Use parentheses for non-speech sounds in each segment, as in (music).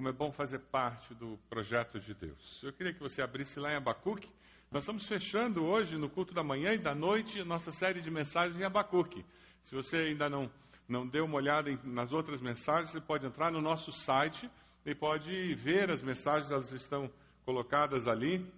como é bom fazer parte do projeto de Deus. Eu queria que você abrisse lá em Abacuque. Nós estamos fechando hoje, no culto da manhã e da noite, nossa série de mensagens em Abacuque. Se você ainda não, não deu uma olhada em, nas outras mensagens, você pode entrar no nosso site e pode ver as mensagens, elas estão colocadas ali.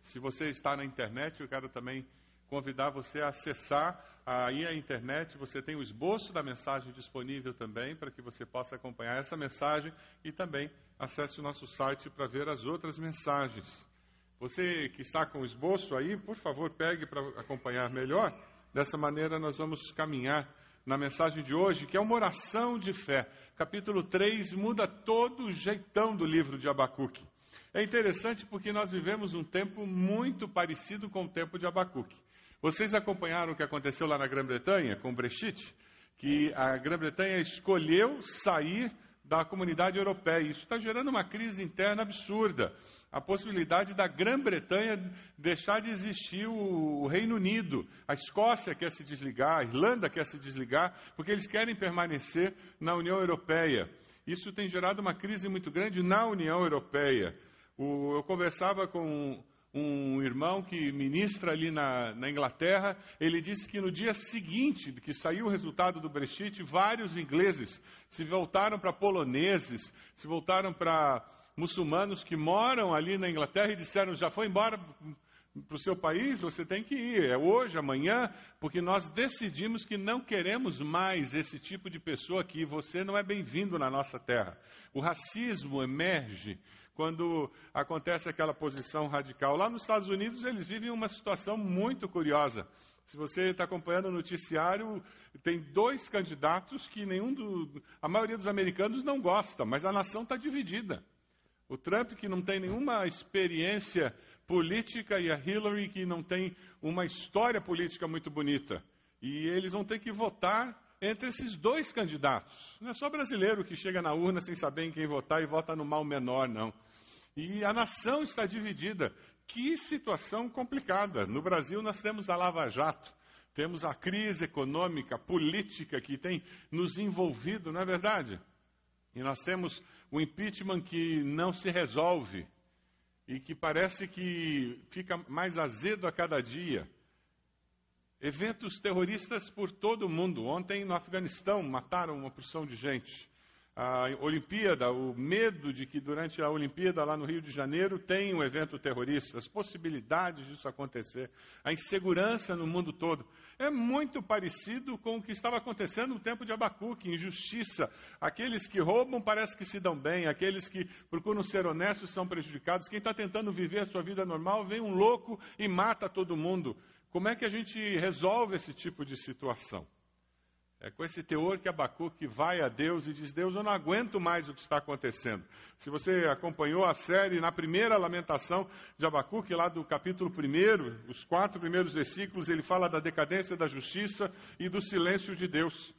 Se você está na internet, eu quero também convidar você a acessar aí a internet. Você tem o esboço da mensagem disponível também, para que você possa acompanhar essa mensagem e também acesse o nosso site para ver as outras mensagens. Você que está com o esboço aí, por favor, pegue para acompanhar melhor. Dessa maneira, nós vamos caminhar na mensagem de hoje, que é uma oração de fé. Capítulo 3 muda todo o jeitão do livro de Abacuque. É interessante porque nós vivemos um tempo muito parecido com o tempo de Abacuque. Vocês acompanharam o que aconteceu lá na Grã-Bretanha com o Brexit? Que a Grã-Bretanha escolheu sair da comunidade europeia. Isso está gerando uma crise interna absurda. A possibilidade da Grã-Bretanha deixar de existir o Reino Unido. A Escócia quer se desligar, a Irlanda quer se desligar, porque eles querem permanecer na União Europeia. Isso tem gerado uma crise muito grande na União Europeia. Eu conversava com um irmão que ministra ali na, na, Inglaterra, ele disse que no dia seguinte que saiu o resultado do Brexit, vários ingleses se voltaram para poloneses, se voltaram para muçulmanos que moram ali na Inglaterra e disseram: já foi embora para o seu país, você tem que ir, é hoje, amanhã, porque nós decidimos que não queremos mais esse tipo de pessoa aqui, você não é bem-vindo na nossa terra. O racismo emerge quando acontece aquela posição radical. Lá nos Estados Unidos, eles vivem uma situação muito curiosa. Se você está acompanhando o noticiário, tem dois candidatos que nenhum do, a maioria dos americanos não gosta, mas a nação está dividida. O Trump, que não tem nenhuma experiência política, e a Hillary, que não tem uma história política muito bonita. E eles vão ter que votar entre esses dois candidatos. Não é só brasileiro que chega na urna sem saber em quem votar e vota no mal menor, não. E a nação está dividida. Que situação complicada. No Brasil, nós temos a Lava Jato, temos a crise econômica, política que tem nos envolvido, não é verdade? E nós temos o impeachment que não se resolve e que parece que fica mais azedo a cada dia. Eventos terroristas por todo o mundo. Ontem, no Afeganistão, mataram uma porção de gente a Olimpíada, o medo de que durante a Olimpíada lá no Rio de Janeiro tem um evento terrorista, as possibilidades disso acontecer, a insegurança no mundo todo. É muito parecido com o que estava acontecendo no tempo de Abacuque, injustiça. Aqueles que roubam parece que se dão bem, aqueles que procuram ser honestos são prejudicados. Quem está tentando viver a sua vida normal vem um louco e mata todo mundo. Como é que a gente resolve esse tipo de situação? É com esse teor que Abacuque vai a Deus e diz: Deus, eu não aguento mais o que está acontecendo. Se você acompanhou a série, na primeira lamentação de Abacuque, lá do capítulo 1, os quatro primeiros versículos, ele fala da decadência da justiça e do silêncio de Deus.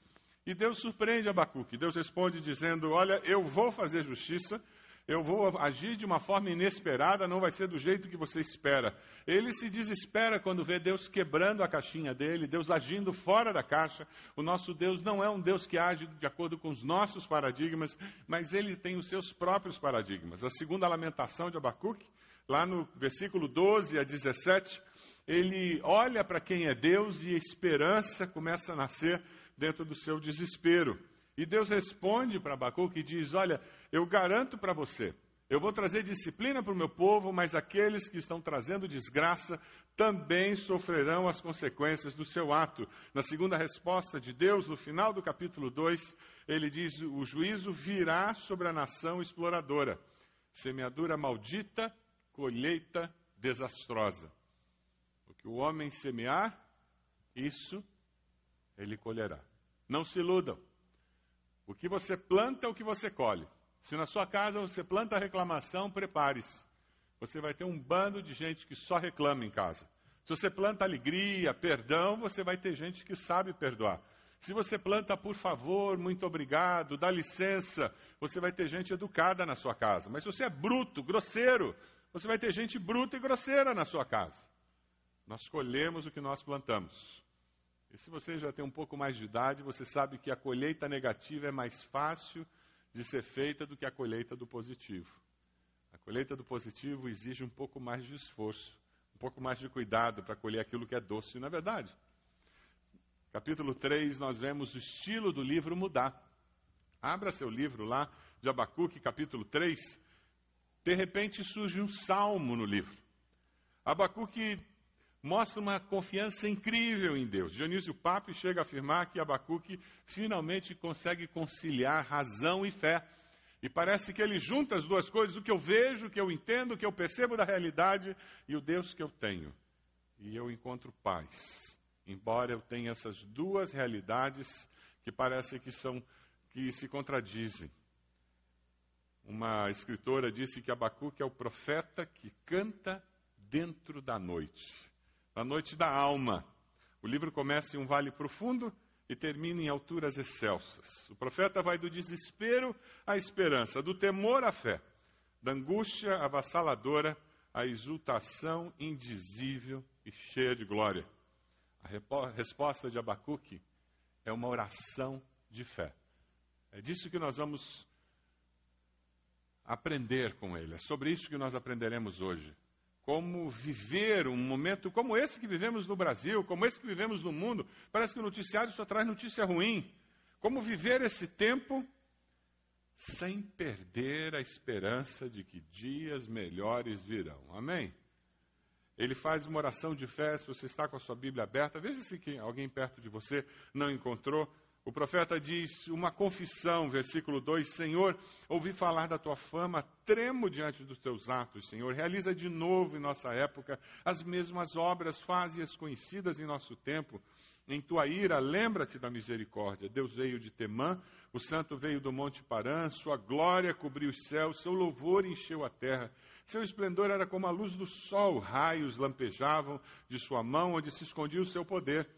E Deus surpreende Abacuque. Deus responde dizendo: Olha, eu vou fazer justiça, eu vou agir de uma forma inesperada, não vai ser do jeito que você espera. Ele se desespera quando vê Deus quebrando a caixinha dele, Deus agindo fora da caixa. O nosso Deus não é um Deus que age de acordo com os nossos paradigmas, mas ele tem os seus próprios paradigmas. A segunda lamentação de Abacuque, lá no versículo 12 a 17, ele olha para quem é Deus e a esperança começa a nascer dentro do seu desespero. E Deus responde para Abacuque e diz: Olha, eu garanto para você, eu vou trazer disciplina para o meu povo, mas aqueles que estão trazendo desgraça também sofrerão as consequências do seu ato. Na segunda resposta de Deus, no final do capítulo 2, ele diz: O juízo virá sobre a nação exploradora. Semeadura maldita, colheita desastrosa. O que o homem semear, isso ele colherá. Não se iludam. O que você planta é o que você colhe. Se na sua casa você planta reclamação, prepare-se. Você vai ter um bando de gente que só reclama em casa. Se você planta alegria, perdão, você vai ter gente que sabe perdoar. Se você planta por favor, muito obrigado, dá licença, você vai ter gente educada na sua casa. Mas se você é bruto, grosseiro, você vai ter gente bruta e grosseira na sua casa. Nós colhemos o que nós plantamos. E se você já tem um pouco mais de idade, você sabe que a colheita negativa é mais fácil de ser feita do que a colheita do positivo. A colheita do positivo exige um pouco mais de esforço, um pouco mais de cuidado para colher aquilo que é doce, não é verdade? Capítulo 3, nós vemos o estilo do livro mudar. Abra seu livro lá, de Abacuque, capítulo 3. De repente surge um salmo no livro. Abacuque mostra uma confiança incrível em Deus. Dionísio Papo chega a afirmar que Abacuque finalmente consegue conciliar razão e fé. E parece que ele junta as duas coisas, o que eu vejo, o que eu entendo, o que eu percebo da realidade e o Deus que eu tenho. E eu encontro paz. Embora eu tenha essas duas realidades que parecem que são que se contradizem. Uma escritora disse que Abacuque é o profeta que canta dentro da noite na noite da alma. O livro começa em um vale profundo e termina em alturas excelsas. O profeta vai do desespero à esperança, do temor à fé, da angústia avassaladora à exultação indizível e cheia de glória. A resposta de Abacuque é uma oração de fé. É disso que nós vamos aprender com ele. É sobre isso que nós aprenderemos hoje como viver um momento como esse que vivemos no Brasil, como esse que vivemos no mundo. Parece que o noticiário só traz notícia ruim. Como viver esse tempo sem perder a esperança de que dias melhores virão. Amém? Ele faz uma oração de fé, se você está com a sua Bíblia aberta, veja se alguém perto de você não encontrou. O profeta diz uma confissão, versículo 2: Senhor, ouvi falar da tua fama, tremo diante dos teus atos, Senhor. Realiza de novo em nossa época as mesmas obras, faze-as conhecidas em nosso tempo. Em tua ira, lembra-te da misericórdia. Deus veio de Temã, o santo veio do Monte Parã, sua glória cobriu os céus, seu louvor encheu a terra. Seu esplendor era como a luz do sol, raios lampejavam de sua mão, onde se escondia o seu poder.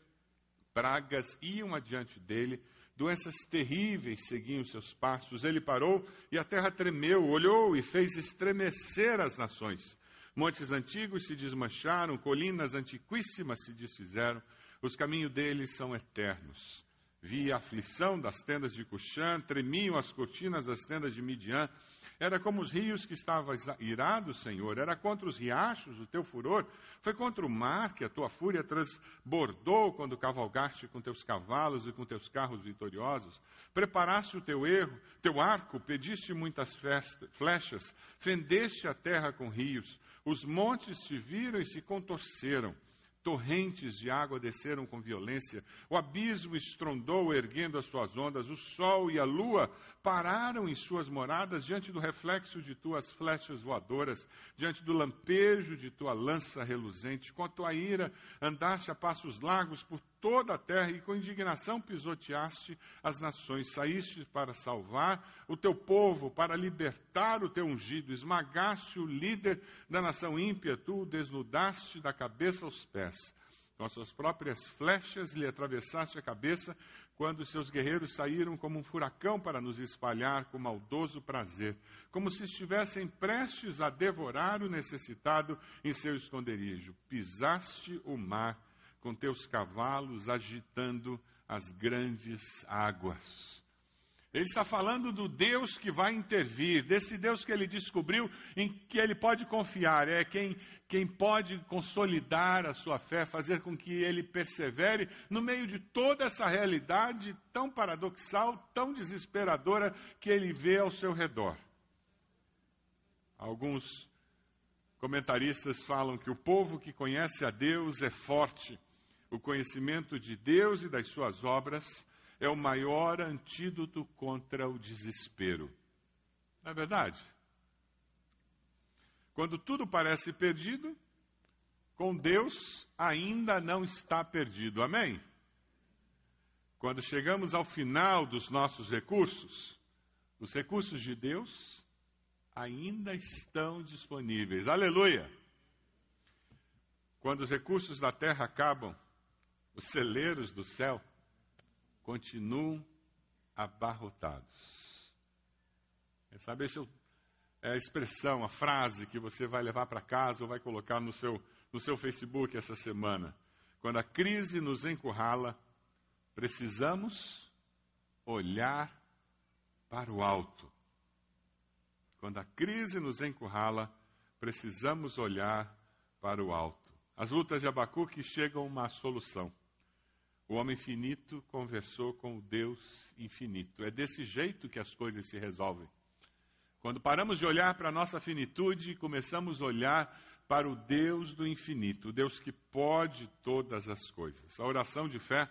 Pragas iam adiante dele, doenças terríveis seguiam seus passos. Ele parou e a terra tremeu, olhou e fez estremecer as nações. Montes antigos se desmancharam, colinas antiquíssimas se desfizeram, os caminhos deles são eternos. Vi a aflição das tendas de Cuxã, tremiam as cortinas das tendas de Midian, era como os rios que estavas irado, Senhor. Era contra os riachos o teu furor. Foi contra o mar que a tua fúria transbordou quando cavalgaste com teus cavalos e com teus carros vitoriosos. Preparaste o teu erro, teu arco, pediste muitas flechas, fendeste a terra com rios. Os montes te viram e se contorceram. Torrentes de água desceram com violência, o abismo estrondou, erguendo as suas ondas, o sol e a lua pararam em suas moradas diante do reflexo de tuas flechas voadoras, diante do lampejo de tua lança reluzente. Com a tua ira andaste a passos largos por toda a terra e com indignação pisoteaste as nações. Saíste para salvar o teu povo, para libertar o teu ungido. Esmagaste o líder da nação ímpia, tu o desnudaste da cabeça aos pés. Com as suas próprias flechas lhe atravessaste a cabeça, quando seus guerreiros saíram como um furacão para nos espalhar com maldoso prazer, como se estivessem prestes a devorar o necessitado em seu esconderijo. Pisaste o mar com teus cavalos agitando as grandes águas. Ele está falando do Deus que vai intervir, desse Deus que ele descobriu, em que ele pode confiar, é quem, quem pode consolidar a sua fé, fazer com que ele persevere no meio de toda essa realidade tão paradoxal, tão desesperadora que ele vê ao seu redor. Alguns comentaristas falam que o povo que conhece a Deus é forte, o conhecimento de Deus e das suas obras é o maior antídoto contra o desespero. Não é verdade? Quando tudo parece perdido, com Deus ainda não está perdido. Amém? Quando chegamos ao final dos nossos recursos, os recursos de Deus ainda estão disponíveis. Aleluia! Quando os recursos da terra acabam, os celeiros do céu continuam abarrotados. É, sabe, essa é a expressão, a frase que você vai levar para casa ou vai colocar no seu, no seu Facebook essa semana. Quando a crise nos encurrala, precisamos olhar para o alto. Quando a crise nos encurrala, precisamos olhar para o alto. As lutas de Abacuque chegam a uma solução. O homem finito conversou com o Deus infinito. É desse jeito que as coisas se resolvem. Quando paramos de olhar para a nossa finitude e começamos a olhar para o Deus do infinito, o Deus que pode todas as coisas. A oração de fé,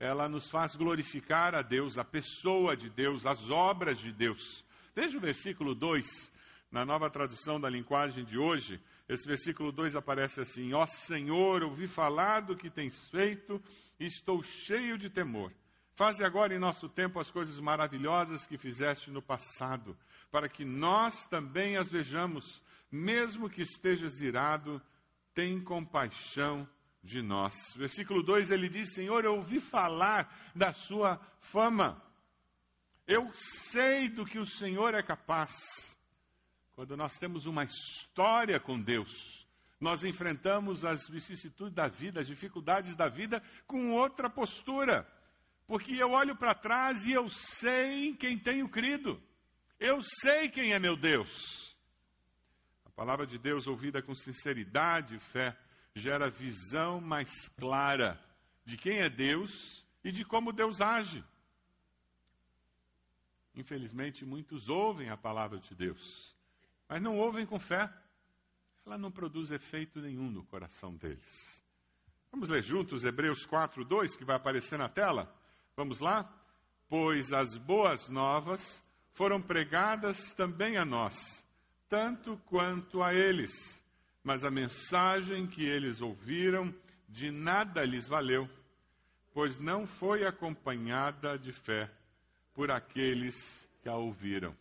ela nos faz glorificar a Deus, a pessoa de Deus, as obras de Deus. Veja o versículo 2, na nova tradução da linguagem de hoje, esse versículo 2 aparece assim: Ó Senhor, ouvi falar do que tens feito e estou cheio de temor. Faze agora em nosso tempo as coisas maravilhosas que fizeste no passado, para que nós também as vejamos, mesmo que estejas irado, tem compaixão de nós. Versículo 2 ele diz: Senhor, eu ouvi falar da sua fama. Eu sei do que o Senhor é capaz. Quando nós temos uma história com Deus, nós enfrentamos as vicissitudes da vida, as dificuldades da vida com outra postura. Porque eu olho para trás e eu sei em quem tenho crido. Eu sei quem é meu Deus. A palavra de Deus ouvida com sinceridade e fé gera visão mais clara de quem é Deus e de como Deus age. Infelizmente, muitos ouvem a palavra de Deus, mas não ouvem com fé. Ela não produz efeito nenhum no coração deles. Vamos ler juntos Hebreus 4, 2, que vai aparecer na tela? Vamos lá? Pois as boas novas foram pregadas também a nós, tanto quanto a eles, mas a mensagem que eles ouviram de nada lhes valeu, pois não foi acompanhada de fé por aqueles que a ouviram.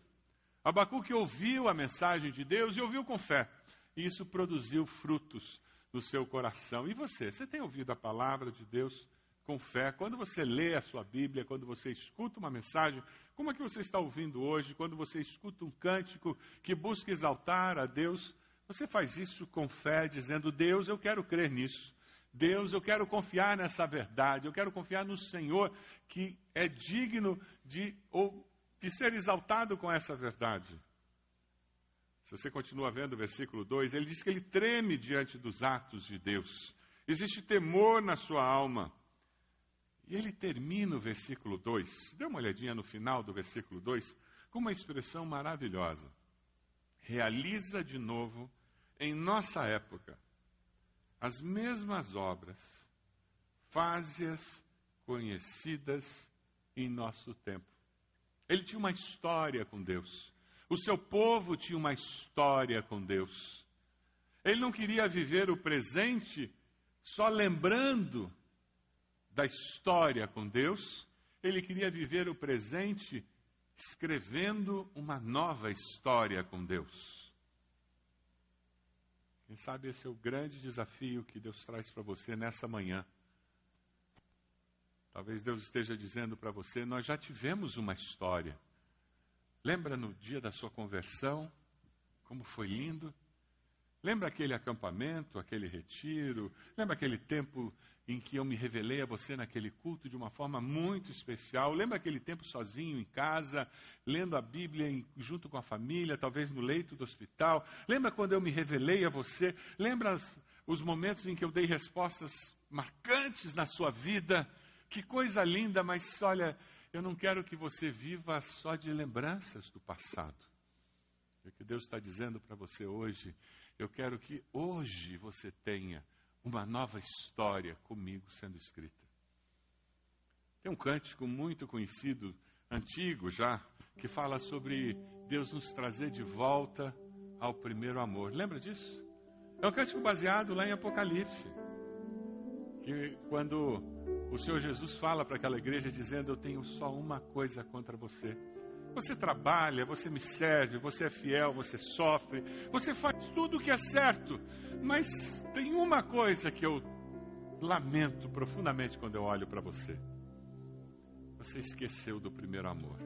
Abacuque ouviu a mensagem de Deus e ouviu com fé. E isso produziu frutos no seu coração. E você? Você tem ouvido a palavra de Deus com fé? Quando você lê a sua Bíblia, quando você escuta uma mensagem, como é que você está ouvindo hoje? Quando você escuta um cântico que busca exaltar a Deus, você faz isso com fé, dizendo: Deus, eu quero crer nisso. Deus, eu quero confiar nessa verdade, eu quero confiar no Senhor que é digno de, de ser exaltado com essa verdade. Se você continua vendo o versículo 2, ele diz que ele treme diante dos atos de Deus. Existe temor na sua alma. E ele termina o versículo 2, dê uma olhadinha no final do versículo 2, com uma expressão maravilhosa. Realiza de novo, em nossa época, as mesmas obras, faze-as conhecidas em nosso tempo. Ele tinha uma história com Deus. O seu povo tinha uma história com Deus. Ele não queria viver o presente só lembrando da história com Deus, ele queria viver o presente escrevendo uma nova história com Deus. Quem sabe esse é o grande desafio que Deus traz para você nessa manhã. Talvez Deus esteja dizendo para você: nós já tivemos uma história. Lembra no dia da sua conversão? Como foi lindo? Lembra aquele acampamento, aquele retiro? Lembra aquele tempo em que eu me revelei a você naquele culto de uma forma muito especial. Lembra aquele tempo sozinho em casa, lendo a Bíblia em, junto com a família, talvez no leito do hospital? Lembra quando eu me revelei a você? Lembra as, os momentos em que eu dei respostas marcantes na sua vida? Que coisa linda, mas olha, eu não quero que você viva só de lembranças do passado. É o que Deus está dizendo para você hoje. Eu quero que hoje você tenha uma nova história comigo sendo escrita. Tem um cântico muito conhecido, antigo já, que fala sobre Deus nos trazer de volta ao primeiro amor. Lembra disso? É um cântico baseado lá em Apocalipse. Que quando o Senhor Jesus fala para aquela igreja dizendo: Eu tenho só uma coisa contra você você trabalha, você me serve, você é fiel, você sofre, você faz tudo o que é certo. Mas tem uma coisa que eu lamento profundamente quando eu olho para você. Você esqueceu do primeiro amor.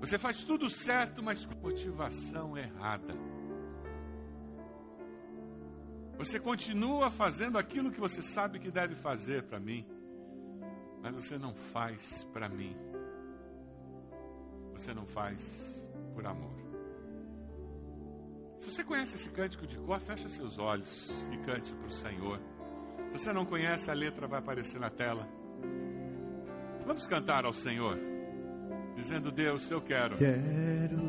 Você faz tudo certo, mas com motivação errada. Você continua fazendo aquilo que você sabe que deve fazer para mim, mas você não faz para mim. você não faz por amor. Se você conhece esse cântico de cor, fecha seus olhos e cante para o Senhor. Se você não conhece, a letra vai aparecer na tela. Vamos cantar ao Senhor, dizendo: Deus, eu quero. Quero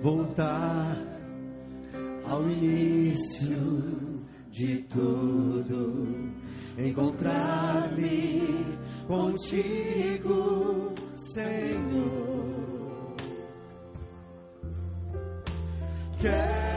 voltar ao início de tudo, encontrar-me contigo, Senhor. Quero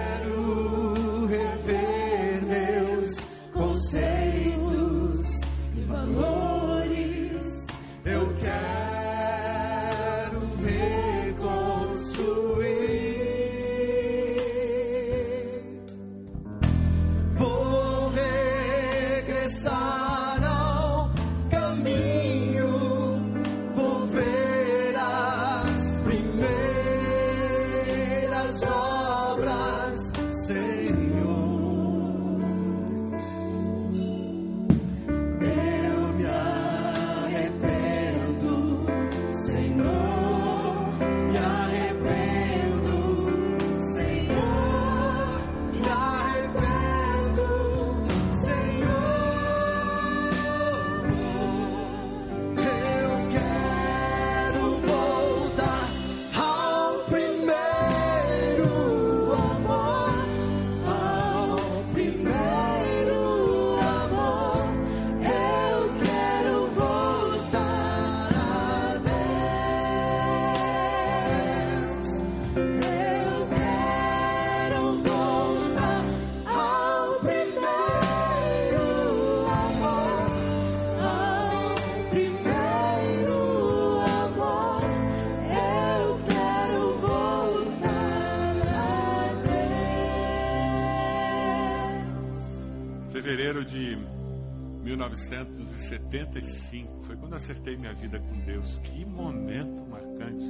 1975 foi quando acertei minha vida com Deus. Que momento marcante.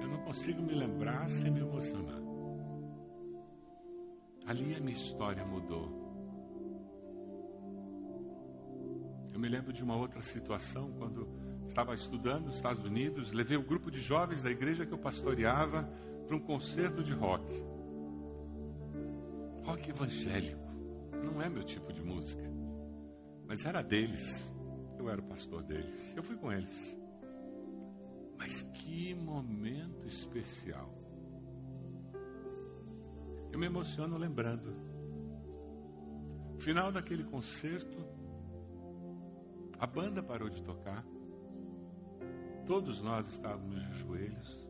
Eu não consigo me lembrar sem me emocionar. Ali a minha história mudou. Eu me lembro de uma outra situação quando estava estudando nos Estados Unidos, levei o grupo de jovens da igreja que eu pastoreava para um concerto de rock. Rock evangélico. Não é meu tipo de música. Mas era deles. Eu era o pastor deles. Eu fui com eles. Mas que momento especial. Eu me emociono lembrando. No final daquele concerto, a banda parou de tocar. Todos nós estávamos de joelhos.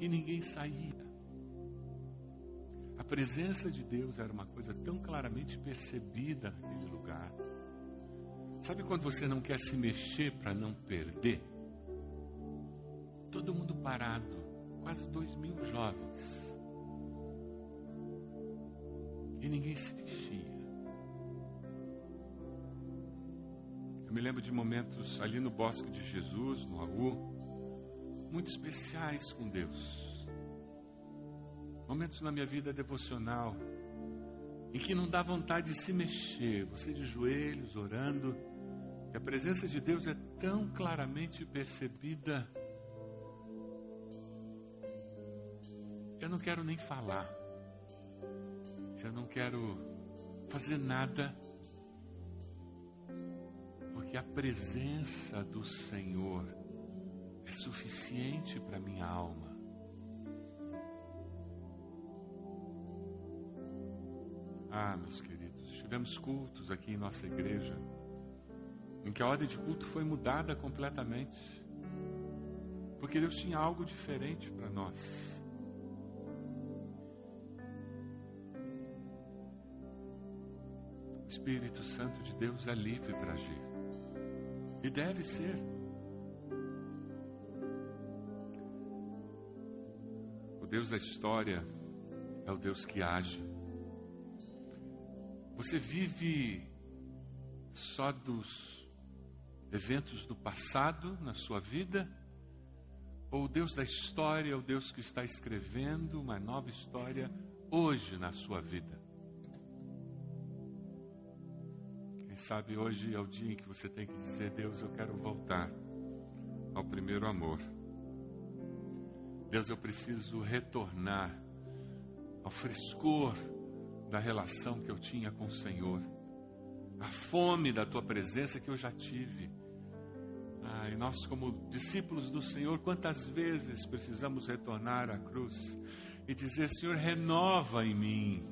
E ninguém saía. Presença de Deus era uma coisa tão claramente percebida naquele lugar. Sabe quando você não quer se mexer para não perder? Todo mundo parado, quase dois mil jovens. E ninguém se mexia. Eu me lembro de momentos ali no Bosque de Jesus, no Aú, muito especiais com Deus momentos na minha vida devocional em que não dá vontade de se mexer, você de joelhos, orando, que a presença de Deus é tão claramente percebida. Eu não quero nem falar, eu não quero fazer nada, porque a presença do Senhor é suficiente para minha alma. Ah, meus queridos, tivemos cultos aqui em nossa igreja, em que a ordem de culto foi mudada completamente, porque Deus tinha algo diferente para nós. O Espírito Santo de Deus é livre para agir, e deve ser. O Deus da história é o Deus que age. Você vive só dos eventos do passado na sua vida? Ou o Deus da história o Deus que está escrevendo uma nova história hoje na sua vida? Quem sabe hoje é o dia em que você tem que dizer: Deus, eu quero voltar ao primeiro amor. Deus, eu preciso retornar ao frescor da relação que eu tinha com o Senhor, a fome da tua presença que eu já tive. Ah, e nós, como discípulos do Senhor, quantas vezes precisamos retornar à cruz e dizer: Senhor, renova em mim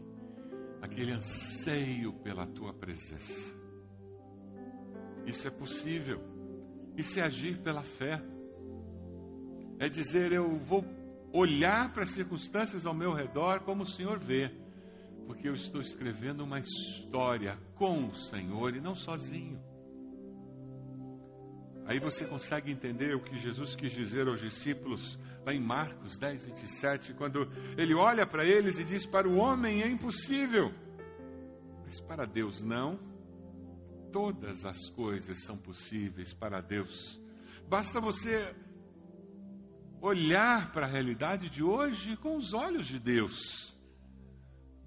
aquele anseio pela tua presença. Isso é possível, isso é agir pela fé, é dizer: Eu vou olhar para as circunstâncias ao meu redor como o Senhor vê, porque eu estou escrevendo uma história com o Senhor e não sozinho. Aí você consegue entender o que Jesus quis dizer aos discípulos lá em Marcos 10, 27, quando ele olha para eles e diz: Para o homem é impossível, mas para Deus não. Todas as coisas são possíveis para Deus. Basta você olhar para a realidade de hoje com os olhos de Deus.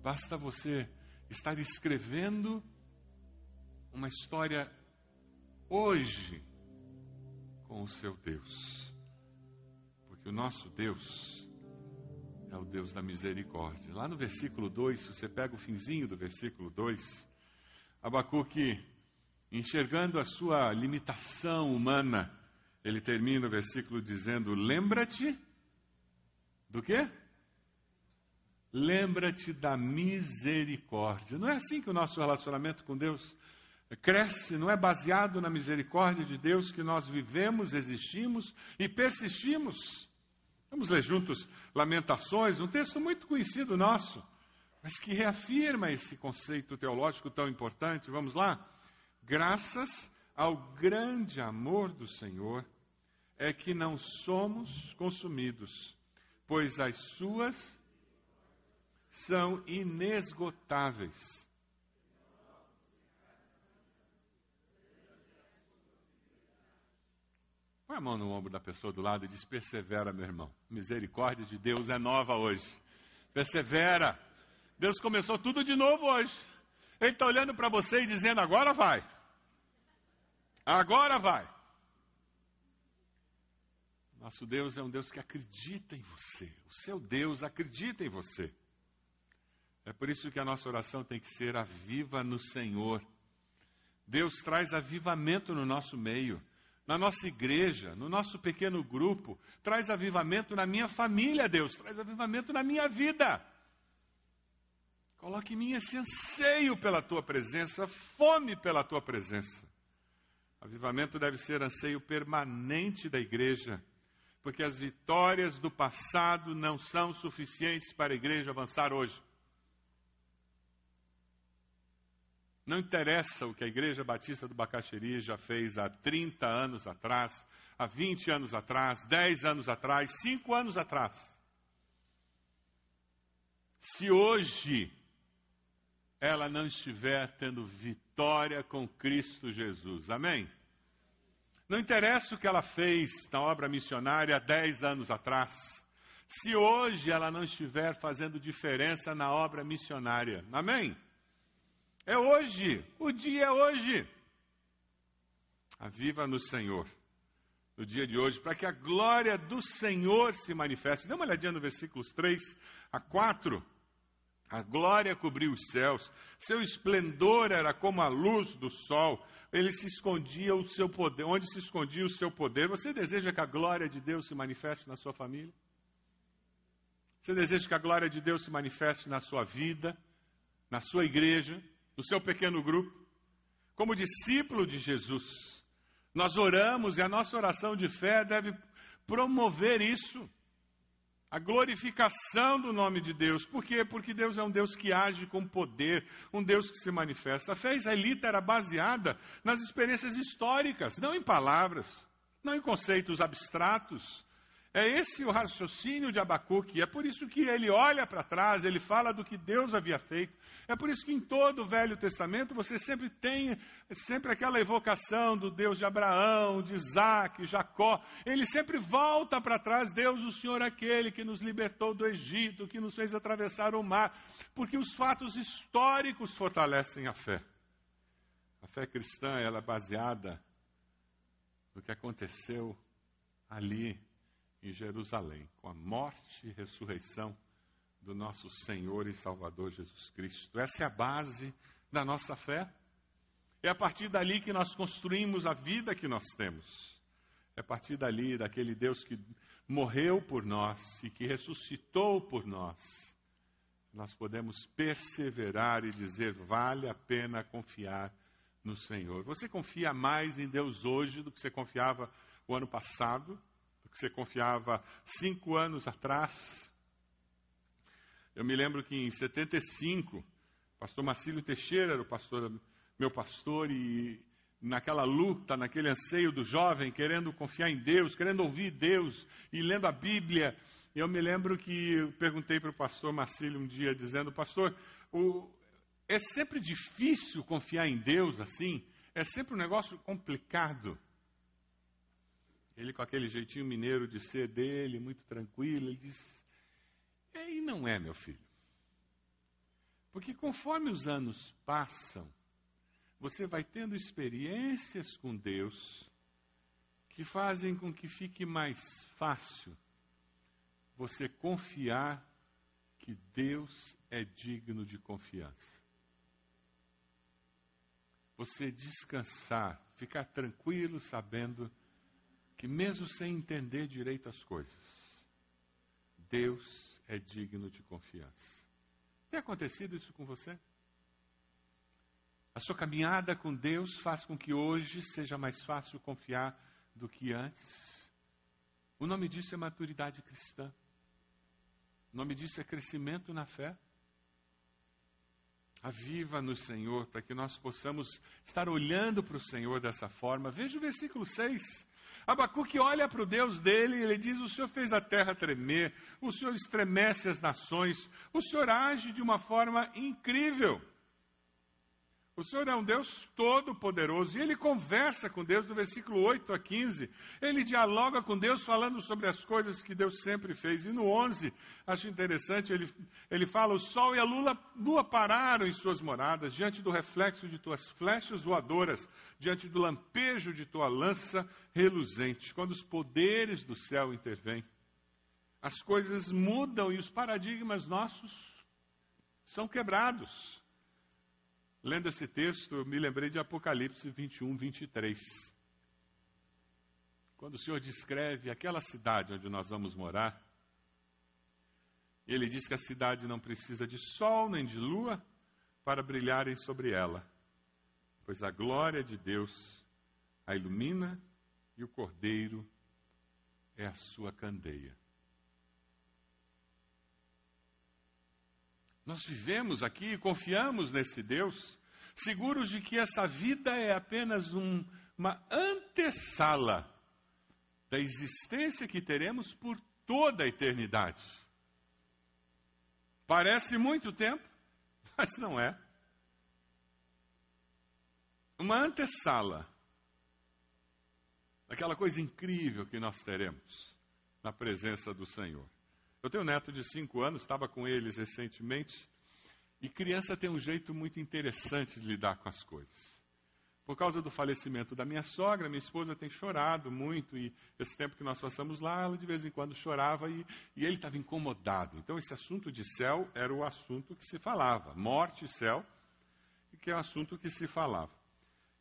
Basta você estar escrevendo uma história hoje com o seu Deus. Porque o nosso Deus é o Deus da misericórdia. Lá no versículo 2, se você pega o finzinho do versículo 2, Abacuque, enxergando a sua limitação humana, ele termina o versículo dizendo: Lembra-te do quê? Lembra-te da misericórdia. Não é assim que o nosso relacionamento com Deus cresce, não é baseado na misericórdia de Deus que nós vivemos, existimos e persistimos. Vamos ler juntos Lamentações, um texto muito conhecido nosso, mas que reafirma esse conceito teológico tão importante. Vamos lá? Graças ao grande amor do Senhor é que não somos consumidos, pois as suas são inesgotáveis. Põe a mão no ombro da pessoa do lado e diz: Persevera, meu irmão. Misericórdia de Deus é nova hoje. Persevera. Deus começou tudo de novo hoje. Ele está olhando para você e dizendo: Agora vai. Agora vai. Nosso Deus é um Deus que acredita em você. O seu Deus acredita em você. É por isso que a nossa oração tem que ser aviva no Senhor. Deus traz avivamento no nosso meio na nossa igreja, no nosso pequeno grupo, traz avivamento na minha família, Deus, traz avivamento na minha vida. Coloque em mim esse anseio pela tua presença, fome pela tua presença. Avivamento deve ser anseio permanente da igreja, porque as vitórias do passado não são suficientes para a igreja avançar hoje. Não interessa o que a Igreja Batista do Bacaxeri já fez há 30 anos atrás, há 20 anos atrás, 10 anos atrás, 5 anos atrás. Se hoje ela não estiver tendo vitória com Cristo Jesus, amém? Não interessa o que ela fez na obra missionária há 10 anos atrás, se hoje ela não estiver fazendo diferença na obra missionária, amém? É hoje, o dia é hoje. Aviva no Senhor, no dia de hoje, para que a glória do Senhor se manifeste. Dê uma olhadinha no versículos 3 a 4. A glória cobriu os céus, seu esplendor era como a luz do sol, ele se escondia o seu poder. Onde se escondia o seu poder? Você deseja que a glória de Deus se manifeste na sua família? Você deseja que a glória de Deus se manifeste na sua vida, na sua igreja? No seu pequeno grupo, como discípulo de Jesus. Nós oramos e a nossa oração de fé deve promover isso. A glorificação do nome de Deus. Por quê? Porque Deus é um Deus que age com poder, um Deus que se manifesta. A fé israelita era baseada nas experiências históricas, não em palavras, não em conceitos abstratos, é esse o raciocínio de Abacuque. É por isso que ele olha para trás, ele fala do que Deus havia feito. É por isso que em todo o Velho Testamento você sempre tem sempre aquela evocação do Deus de Abraão, de Isaac, Jacó. Ele sempre volta para trás, Deus, o Senhor aquele que nos libertou do Egito, que nos fez atravessar o mar, porque os fatos históricos fortalecem a fé. A fé cristã ela é baseada no que aconteceu ali em Jerusalém, com a morte e ressurreição do nosso Senhor e Salvador Jesus Cristo. Essa é a base da nossa fé. É a partir dali que nós construímos a vida que nós temos. É a partir dali, daquele Deus que morreu por nós e que ressuscitou por nós, nós podemos perseverar e dizer: vale a pena confiar no Senhor. Você confia mais em Deus hoje do que você confiava o ano passado, do que você confiava cinco anos atrás? Eu me lembro que em 75, pastor Marcílio Teixeira era o pastor, meu pastor, e naquela luta, naquele anseio do jovem, querendo confiar em Deus, querendo ouvir Deus e lendo a Bíblia, eu me lembro que eu perguntei para o pastor Marcílio um dia, dizendo, pastor, o, é sempre difícil confiar em Deus assim? É sempre um negócio complicado. Ele, com aquele jeitinho mineiro de ser dele, muito tranquilo, ele disse: é, E não é, meu filho. Porque conforme os anos passam, você vai tendo experiências com Deus que fazem com que fique mais fácil você confiar que Deus é digno de confiança. Você descansar, ficar tranquilo sabendo que, mesmo sem entender direito as coisas, Deus é digno de confiança. Tem acontecido isso com você? A sua caminhada com Deus faz com que hoje seja mais fácil confiar do que antes. O nome disso é maturidade cristã. O nome disso é crescimento na fé. Aviva no Senhor, para que nós possamos estar olhando para o Senhor dessa forma. Veja o versículo 6. Abacuque olha para o Deus dele e ele diz: O Senhor fez a terra tremer, o Senhor estremece as nações, o Senhor age de uma forma incrível. O Senhor é um Deus todo-poderoso e ele conversa com Deus no versículo 8 a 15. Ele dialoga com Deus falando sobre as coisas que Deus sempre fez. E no 11, acho interessante, ele, ele fala: O sol e a lua, lua pararam em suas moradas, diante do reflexo de tuas flechas voadoras, diante do lampejo de tua lança reluzente. Quando os poderes do céu intervêm, as coisas mudam e os paradigmas nossos são quebrados. Lendo esse texto, eu me lembrei de Apocalipse 21, 23. Quando o Senhor descreve aquela cidade onde nós vamos morar, ele diz que a cidade não precisa de sol nem de lua para brilharem sobre ela, pois a glória de Deus a ilumina e o cordeiro é a sua candeia. Nós vivemos aqui e confiamos nesse Deus, seguros de que essa vida é apenas um, uma antessala da existência que teremos por toda a eternidade. Parece muito tempo, (laughs) mas não é. Uma antessala daquela coisa incrível que nós teremos na presença do Senhor. Eu tenho um neto de cinco anos, estava com eles recentemente, e criança tem um jeito muito interessante de lidar com as coisas. Por causa do falecimento da minha sogra, minha esposa tem chorado muito, e esse tempo que nós passamos lá, ela de vez em quando chorava e, e ele estava incomodado. Então, esse assunto de céu era o assunto que se falava: morte e céu, que é o assunto que se falava.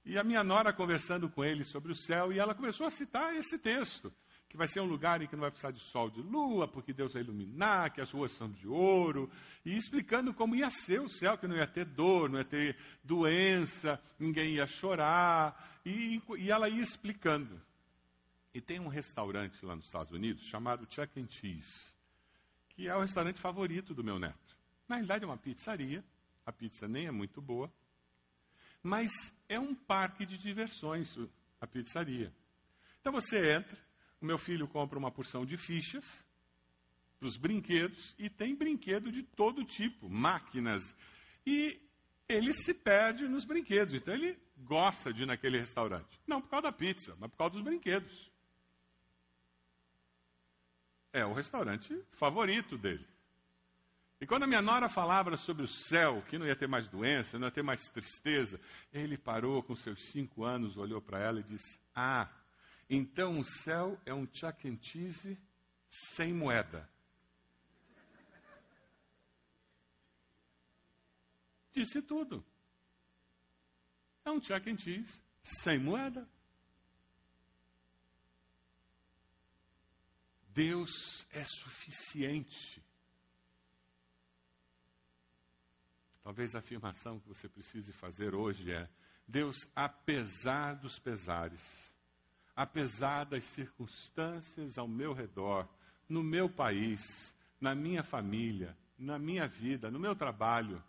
E a minha nora conversando com ele sobre o céu, e ela começou a citar esse texto que vai ser um lugar em que não vai precisar de sol de lua, porque Deus vai iluminar, que as ruas são de ouro, e explicando como ia ser o céu, que não ia ter dor, não ia ter doença, ninguém ia chorar, e, e ela ia explicando. E tem um restaurante lá nos Estados Unidos chamado Chuck and Cheese, que é o restaurante favorito do meu neto. Na realidade é uma pizzaria, a pizza nem é muito boa, mas é um parque de diversões, a pizzaria. Então você entra, o meu filho compra uma porção de fichas para os brinquedos e tem brinquedo de todo tipo, máquinas. E ele se perde nos brinquedos. Então ele gosta de ir naquele restaurante. Não por causa da pizza, mas por causa dos brinquedos. É o restaurante favorito dele. E quando a minha nora falava sobre o céu, que não ia ter mais doença, não ia ter mais tristeza, ele parou com seus cinco anos, olhou para ela e disse: Ah, então o céu é um cheese sem moeda. Disse tudo. É um cheese sem moeda. Deus é suficiente. Talvez a afirmação que você precise fazer hoje é: Deus, apesar dos pesares, apesar das circunstâncias ao meu redor, no meu país, na minha família, na minha vida, no meu trabalho,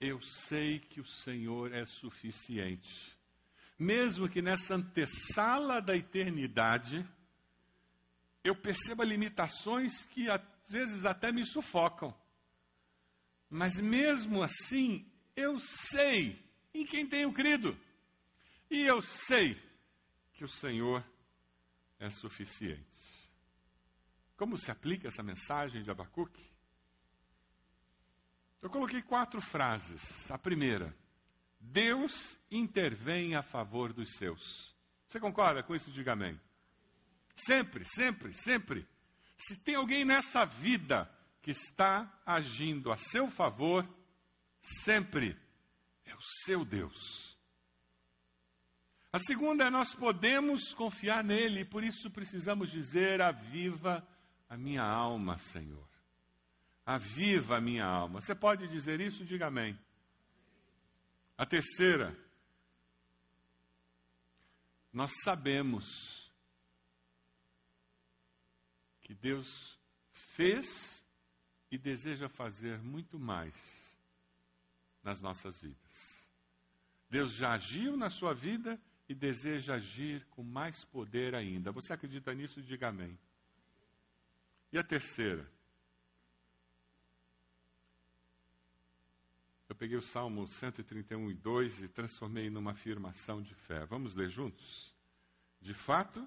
eu sei que o Senhor é suficiente. Mesmo que nessa antessala da eternidade, eu perceba limitações que às vezes até me sufocam. Mas mesmo assim, eu sei em quem tenho crido. E eu sei que o Senhor é suficiente. Como se aplica essa mensagem de Abacuque? Eu coloquei quatro frases. A primeira, Deus intervém a favor dos seus. Você concorda com isso? Diga amém. Sempre, sempre, sempre. Se tem alguém nessa vida que está agindo a seu favor, sempre é o seu Deus. A segunda é nós podemos confiar nele, e por isso precisamos dizer: aviva a minha alma, Senhor. Aviva a minha alma. Você pode dizer isso? Diga amém. A terceira, nós sabemos que Deus fez e deseja fazer muito mais nas nossas vidas. Deus já agiu na sua vida e deseja agir com mais poder ainda. Você acredita nisso? Diga amém. E a terceira? Eu peguei o Salmo 131 e 2 e transformei numa afirmação de fé. Vamos ler juntos? De fato,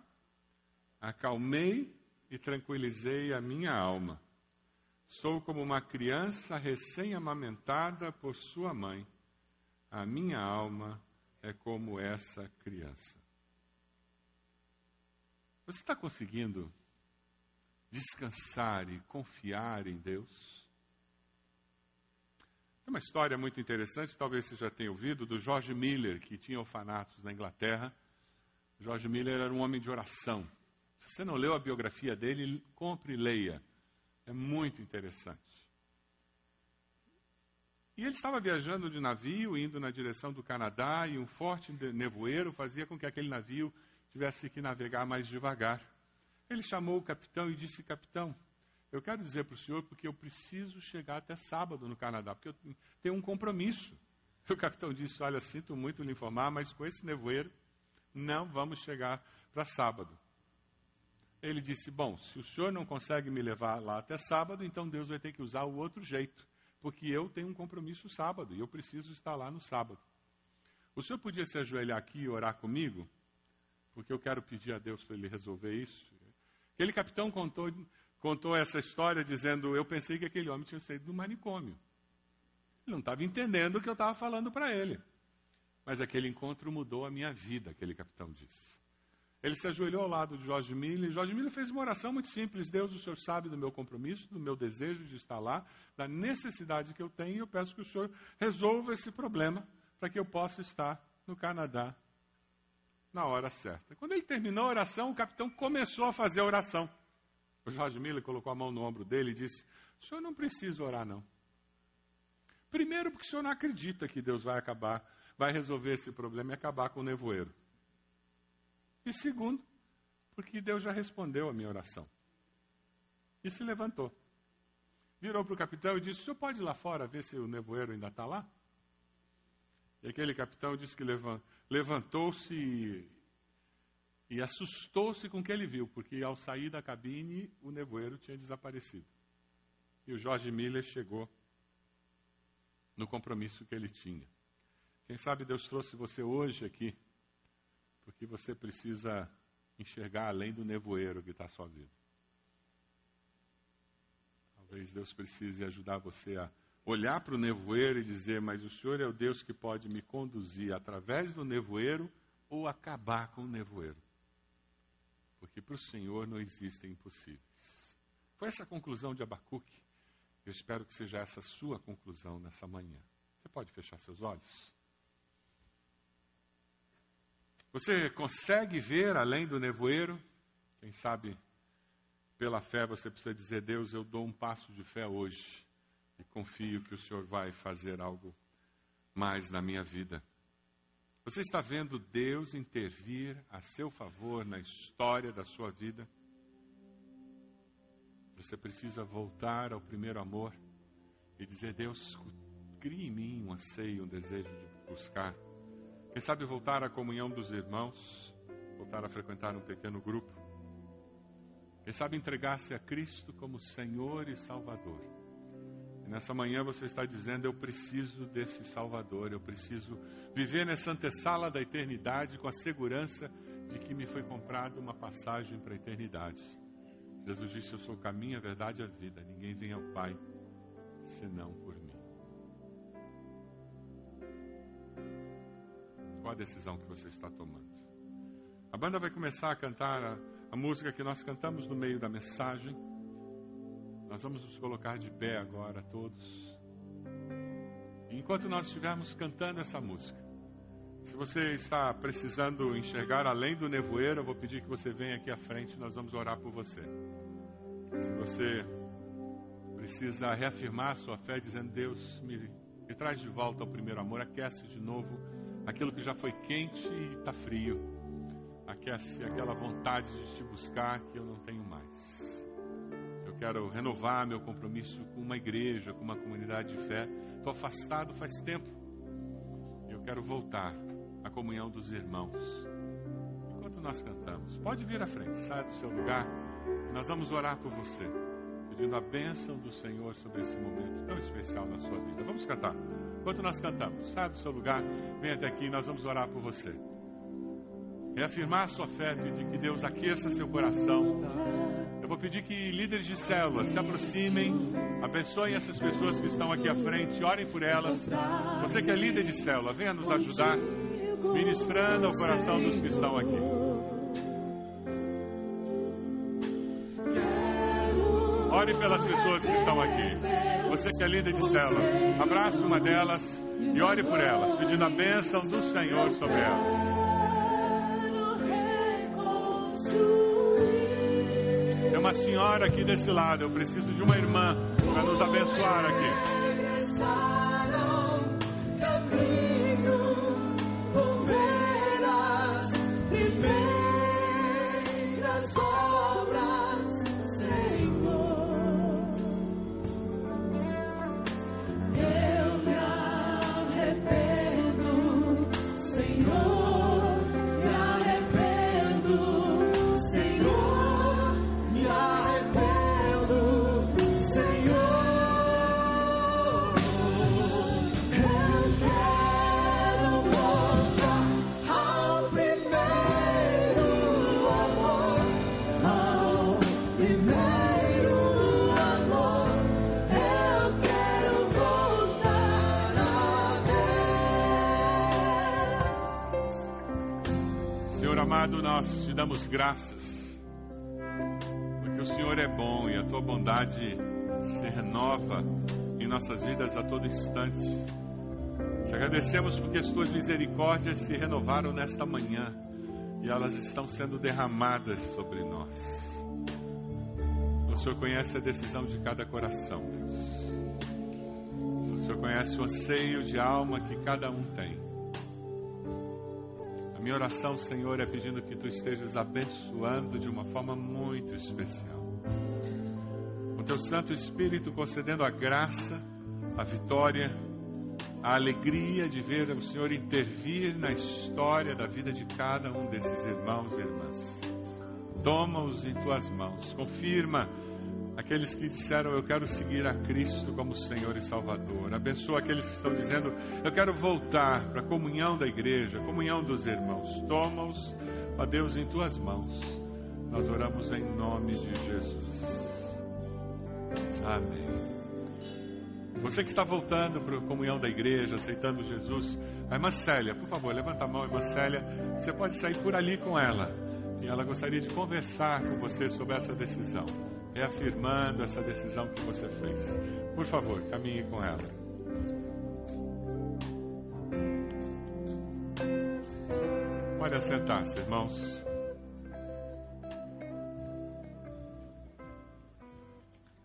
acalmei e tranquilizei a minha alma. Sou como uma criança recém-amamentada por sua mãe. A minha alma é como essa criança. Você está conseguindo descansar e confiar em Deus? Tem uma história muito interessante, talvez você já tenha ouvido, do George Miller, que tinha orfanatos na Inglaterra. George Miller era um homem de oração. Se você não leu a biografia dele, compre e leia. É muito interessante. E ele estava viajando de navio, indo na direção do Canadá, e um forte nevoeiro fazia com que aquele navio tivesse que navegar mais devagar. Ele chamou o capitão e disse: Capitão, eu quero dizer para o senhor porque eu preciso chegar até sábado no Canadá, porque eu tenho um compromisso. (laughs) O capitão disse: Olha, sinto muito lhe informar, mas com esse nevoeiro não vamos chegar para sábado. Ele disse: Bom, se o senhor não consegue me levar lá até sábado, então Deus vai ter que usar o outro jeito, porque eu tenho um compromisso sábado e eu preciso estar lá no sábado. O senhor podia se ajoelhar aqui e orar comigo? Porque eu quero pedir a Deus para ele resolver isso. Aquele capitão contou, contou essa história dizendo: Eu pensei que aquele homem tinha saído do manicômio. Ele não estava entendendo o que eu estava falando para ele. Mas aquele encontro mudou a minha vida, aquele capitão disse. Ele se ajoelhou ao lado de Jorge Miller. E Jorge Miller fez uma oração muito simples. Deus, o Senhor sabe do meu compromisso, do meu desejo de estar lá, da necessidade que eu tenho. E eu peço que o Senhor resolva esse problema para que eu possa estar no Canadá na hora certa. Quando ele terminou a oração, o capitão começou a fazer a oração. O Jorge Miller colocou a mão no ombro dele e disse: O senhor não precisa orar, não. Primeiro, porque o senhor não acredita que Deus vai acabar, vai resolver esse problema e acabar com o nevoeiro. E segundo, porque Deus já respondeu a minha oração. E se levantou. Virou para o capitão e disse: O senhor pode ir lá fora ver se o nevoeiro ainda está lá? E aquele capitão disse que levantou-se e, e assustou-se com o que ele viu, porque ao sair da cabine o nevoeiro tinha desaparecido. E o Jorge Miller chegou no compromisso que ele tinha. Quem sabe Deus trouxe você hoje aqui porque você precisa enxergar além do nevoeiro que está à sua vida. Talvez Deus precise ajudar você a olhar para o nevoeiro e dizer: Mas o Senhor é o Deus que pode me conduzir através do nevoeiro ou acabar com o nevoeiro. Porque para o Senhor não existem impossíveis. Foi essa a conclusão de Abacuque. Eu espero que seja essa a sua conclusão nessa manhã. Você pode fechar seus olhos? Você consegue ver além do nevoeiro? Quem sabe, pela fé, você precisa dizer: Deus, eu dou um passo de fé hoje e confio que o Senhor vai fazer algo mais na minha vida. Você está vendo Deus intervir a seu favor na história da sua vida? Você precisa voltar ao primeiro amor e dizer: Deus, crie em mim um anseio, um desejo de buscar. Quem sabe voltar à comunhão dos irmãos, voltar a frequentar um pequeno grupo. Quem sabe entregar-se a Cristo como Senhor e Salvador. E nessa manhã você está dizendo: Eu preciso desse Salvador, eu preciso viver nessa antessala da eternidade com a segurança de que me foi comprada uma passagem para a eternidade. Jesus disse: Eu sou o caminho, a verdade e a vida. Ninguém vem ao Pai senão por Qual a decisão que você está tomando? A banda vai começar a cantar a, a música que nós cantamos no meio da mensagem. Nós vamos nos colocar de pé agora, todos. Enquanto nós estivermos cantando essa música, se você está precisando enxergar além do nevoeiro, eu vou pedir que você venha aqui à frente, nós vamos orar por você. Se você precisa reafirmar sua fé, dizendo: Deus, me, me traz de volta ao primeiro amor, aquece de novo aquilo que já foi quente e está frio, aquela vontade de te buscar que eu não tenho mais. Eu quero renovar meu compromisso com uma igreja, com uma comunidade de fé. Estou afastado faz tempo. Eu quero voltar à comunhão dos irmãos. Enquanto nós cantamos, pode vir à frente, saia do seu lugar. Nós vamos orar por você, pedindo a bênção do Senhor sobre esse momento tão especial na sua vida. Vamos cantar. Enquanto nós cantamos, saia do seu lugar, venha até aqui, nós vamos orar por você. Reafirmar a sua fé, pedir que Deus aqueça seu coração. Eu vou pedir que líderes de células se aproximem, abençoem essas pessoas que estão aqui à frente, orem por elas. Você que é líder de célula, venha nos ajudar, ministrando ao coração dos que estão aqui. Ore pelas pessoas que estão aqui. Você que é líder de célula, abrace uma delas e ore por elas, pedindo a bênção do Senhor sobre elas. Tem uma senhora aqui desse lado, eu preciso de uma irmã para nos abençoar aqui. Graças, porque o Senhor é bom e a tua bondade se renova em nossas vidas a todo instante. Te agradecemos porque as tuas misericórdias se renovaram nesta manhã e elas estão sendo derramadas sobre nós. O Senhor conhece a decisão de cada coração, Deus. O Senhor conhece o anseio de alma que cada um tem. Minha oração, Senhor, é pedindo que tu estejas abençoando de uma forma muito especial. Com teu Santo Espírito concedendo a graça, a vitória, a alegria de ver o Senhor intervir na história da vida de cada um desses irmãos e irmãs. Toma-os em tuas mãos, confirma aqueles que disseram eu quero seguir a Cristo como Senhor e Salvador. Abençoa aqueles que estão dizendo eu quero voltar para a comunhão da igreja, comunhão dos irmãos. Toma-os, ó Deus, em tuas mãos. Nós oramos em nome de Jesus. Amém. Você que está voltando para a comunhão da igreja, aceitando Jesus, a irmã Célia, por favor, levanta a mão, irmã Célia. Você pode sair por ali com ela. E ela gostaria de conversar com você sobre essa decisão. Reafirmando essa decisão que você fez. Por favor, caminhe com ela. Pode assentar-se, irmãos.